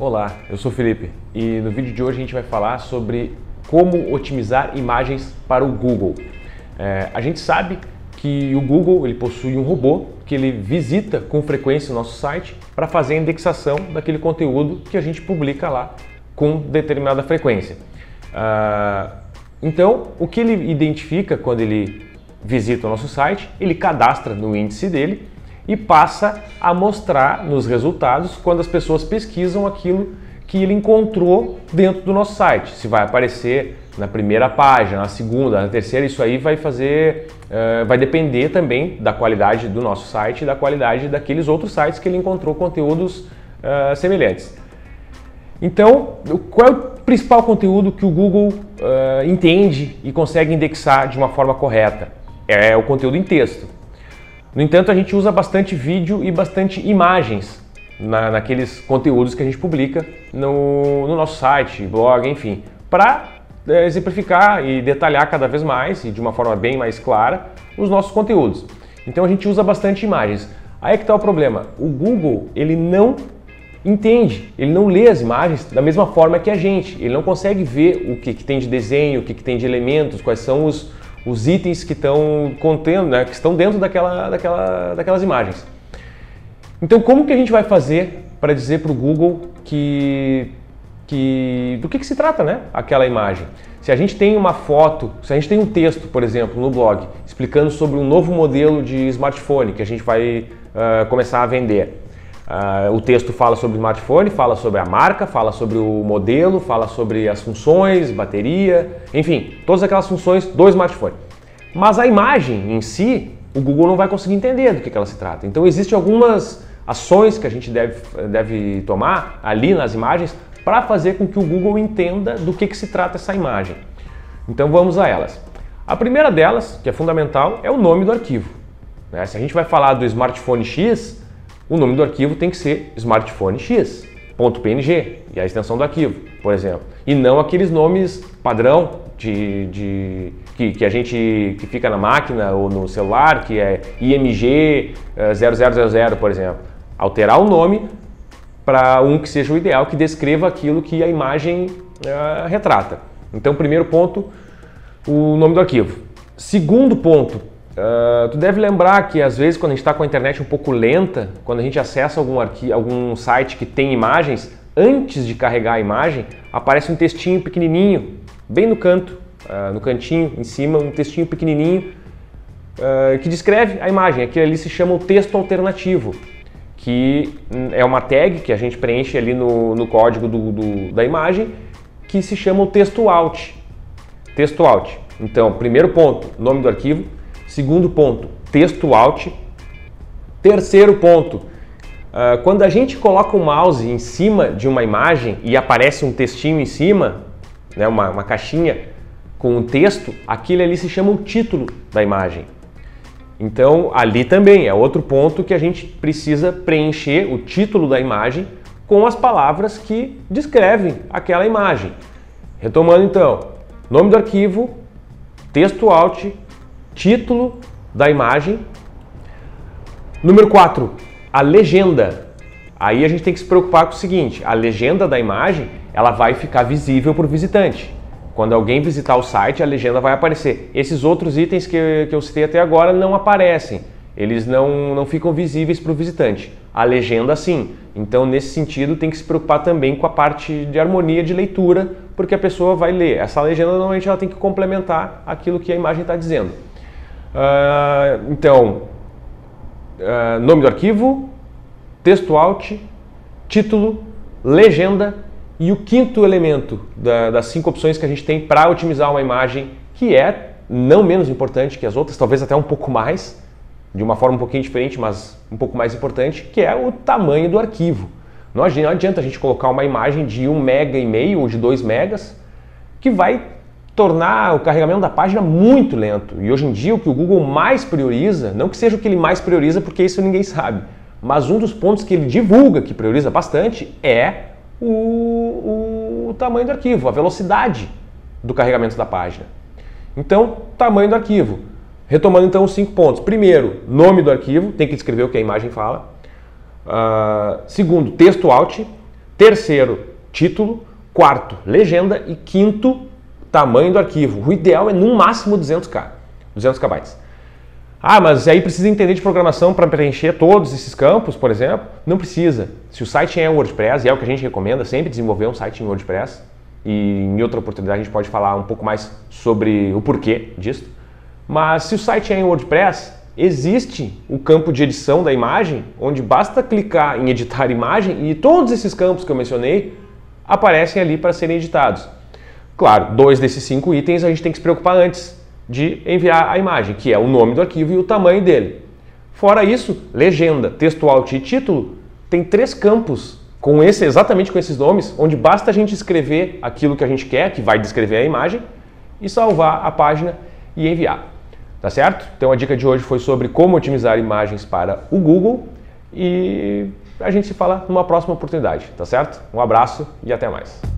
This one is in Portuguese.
Olá, eu sou Felipe e no vídeo de hoje a gente vai falar sobre como otimizar imagens para o Google. É, a gente sabe que o Google ele possui um robô que ele visita com frequência o nosso site para fazer a indexação daquele conteúdo que a gente publica lá com determinada frequência. Ah, então, o que ele identifica quando ele visita o nosso site, ele cadastra no índice dele e passa a mostrar nos resultados quando as pessoas pesquisam aquilo que ele encontrou dentro do nosso site. Se vai aparecer na primeira página, na segunda, na terceira, isso aí vai fazer, uh, vai depender também da qualidade do nosso site e da qualidade daqueles outros sites que ele encontrou conteúdos uh, semelhantes. Então, qual é o principal conteúdo que o Google uh, entende e consegue indexar de uma forma correta? É o conteúdo em texto. No entanto, a gente usa bastante vídeo e bastante imagens na, naqueles conteúdos que a gente publica no, no nosso site, blog, enfim, para é, exemplificar e detalhar cada vez mais e de uma forma bem mais clara os nossos conteúdos. Então a gente usa bastante imagens. Aí é que está o problema. O Google ele não entende, ele não lê as imagens da mesma forma que a gente. Ele não consegue ver o que, que tem de desenho, o que, que tem de elementos, quais são os, os itens que estão contendo, né, que estão dentro daquela, daquela, daquelas imagens. Então, como que a gente vai fazer para dizer para o Google que, que do que, que se trata, né, aquela imagem? Se a gente tem uma foto, se a gente tem um texto, por exemplo, no blog, explicando sobre um novo modelo de smartphone que a gente vai uh, começar a vender, Uh, o texto fala sobre o smartphone, fala sobre a marca, fala sobre o modelo, fala sobre as funções, bateria, enfim, todas aquelas funções do smartphone. Mas a imagem em si, o Google não vai conseguir entender do que, que ela se trata. Então existem algumas ações que a gente deve, deve tomar ali nas imagens para fazer com que o Google entenda do que, que se trata essa imagem. Então vamos a elas. A primeira delas, que é fundamental, é o nome do arquivo. Né? Se a gente vai falar do smartphone X, o nome do arquivo tem que ser smartphone X, .png e a extensão do arquivo, por exemplo. E não aqueles nomes padrão de, de que, que, a gente que fica na máquina ou no celular, que é IMG 0000, eh, por exemplo. Alterar o nome para um que seja o ideal, que descreva aquilo que a imagem uh, retrata. Então, primeiro ponto, o nome do arquivo. Segundo ponto, Uh, tu deve lembrar que às vezes quando a gente está com a internet um pouco lenta, quando a gente acessa algum, algum site que tem imagens, antes de carregar a imagem, aparece um textinho pequenininho, bem no canto, uh, no cantinho, em cima, um textinho pequenininho uh, que descreve a imagem. Aquilo ali se chama o texto alternativo, que é uma tag que a gente preenche ali no, no código do, do, da imagem, que se chama o texto alt. Texto alt. Então, primeiro ponto, nome do arquivo, Segundo ponto, texto alt. Terceiro ponto, uh, quando a gente coloca o mouse em cima de uma imagem e aparece um textinho em cima, né, uma, uma caixinha com um texto, aquele ali se chama o título da imagem. Então, ali também é outro ponto que a gente precisa preencher o título da imagem com as palavras que descrevem aquela imagem. Retomando então, nome do arquivo, texto alt, título da imagem. Número 4, a legenda. Aí a gente tem que se preocupar com o seguinte, a legenda da imagem, ela vai ficar visível para o visitante. Quando alguém visitar o site, a legenda vai aparecer. Esses outros itens que, que eu citei até agora não aparecem. eles não, não ficam visíveis para o visitante. A legenda sim. Então, nesse sentido, tem que se preocupar também com a parte de harmonia de leitura, porque a pessoa vai ler. Essa legenda normalmente ela tem que complementar aquilo que a imagem está dizendo. Uh, então, uh, nome do arquivo, texto alt, título, legenda e o quinto elemento da, das cinco opções que a gente tem para otimizar uma imagem, que é não menos importante que as outras, talvez até um pouco mais, de uma forma um pouquinho diferente, mas um pouco mais importante, que é o tamanho do arquivo. Não adianta a gente colocar uma imagem de 1 mega e meio ou de 2 megas, que vai tornar o carregamento da página muito lento. E hoje em dia o que o Google mais prioriza, não que seja o que ele mais prioriza, porque isso ninguém sabe, mas um dos pontos que ele divulga, que prioriza bastante, é o, o, tamanho do arquivo, a velocidade do carregamento da página. Então, tamanho do arquivo. Retomando então os cinco pontos. Primeiro, nome do arquivo, tem que descrever o que a imagem fala. Uh, segundo, texto alt. Terceiro, título. Quarto, legenda. E quinto, tamanho do arquivo. O ideal é no máximo 200k, 200 KB. Ah, mas aí precisa entender de programação para preencher todos esses campos, por exemplo? Não precisa. Se o site é WordPress, e é o que a gente recomenda, sempre desenvolver um site em WordPress, e em outra oportunidade a gente pode falar um pouco mais sobre o porquê disso. Mas se o site é em WordPress, existe o campo de edição da imagem, onde basta clicar em editar imagem e todos esses campos que eu mencionei aparecem ali para serem editados. Claro, dois desses cinco itens a gente tem que se preocupar antes de enviar a imagem, que é o nome do arquivo e o tamanho dele. Fora isso, legenda, texto alt e título tem três campos com esse exatamente com esses nomes, onde basta a gente escrever aquilo que a gente quer, que vai descrever a imagem, e salvar a página e enviar. Tá certo? Então a dica de hoje foi sobre como otimizar imagens para o Google e a gente se fala numa próxima oportunidade, tá certo? Um abraço e até mais.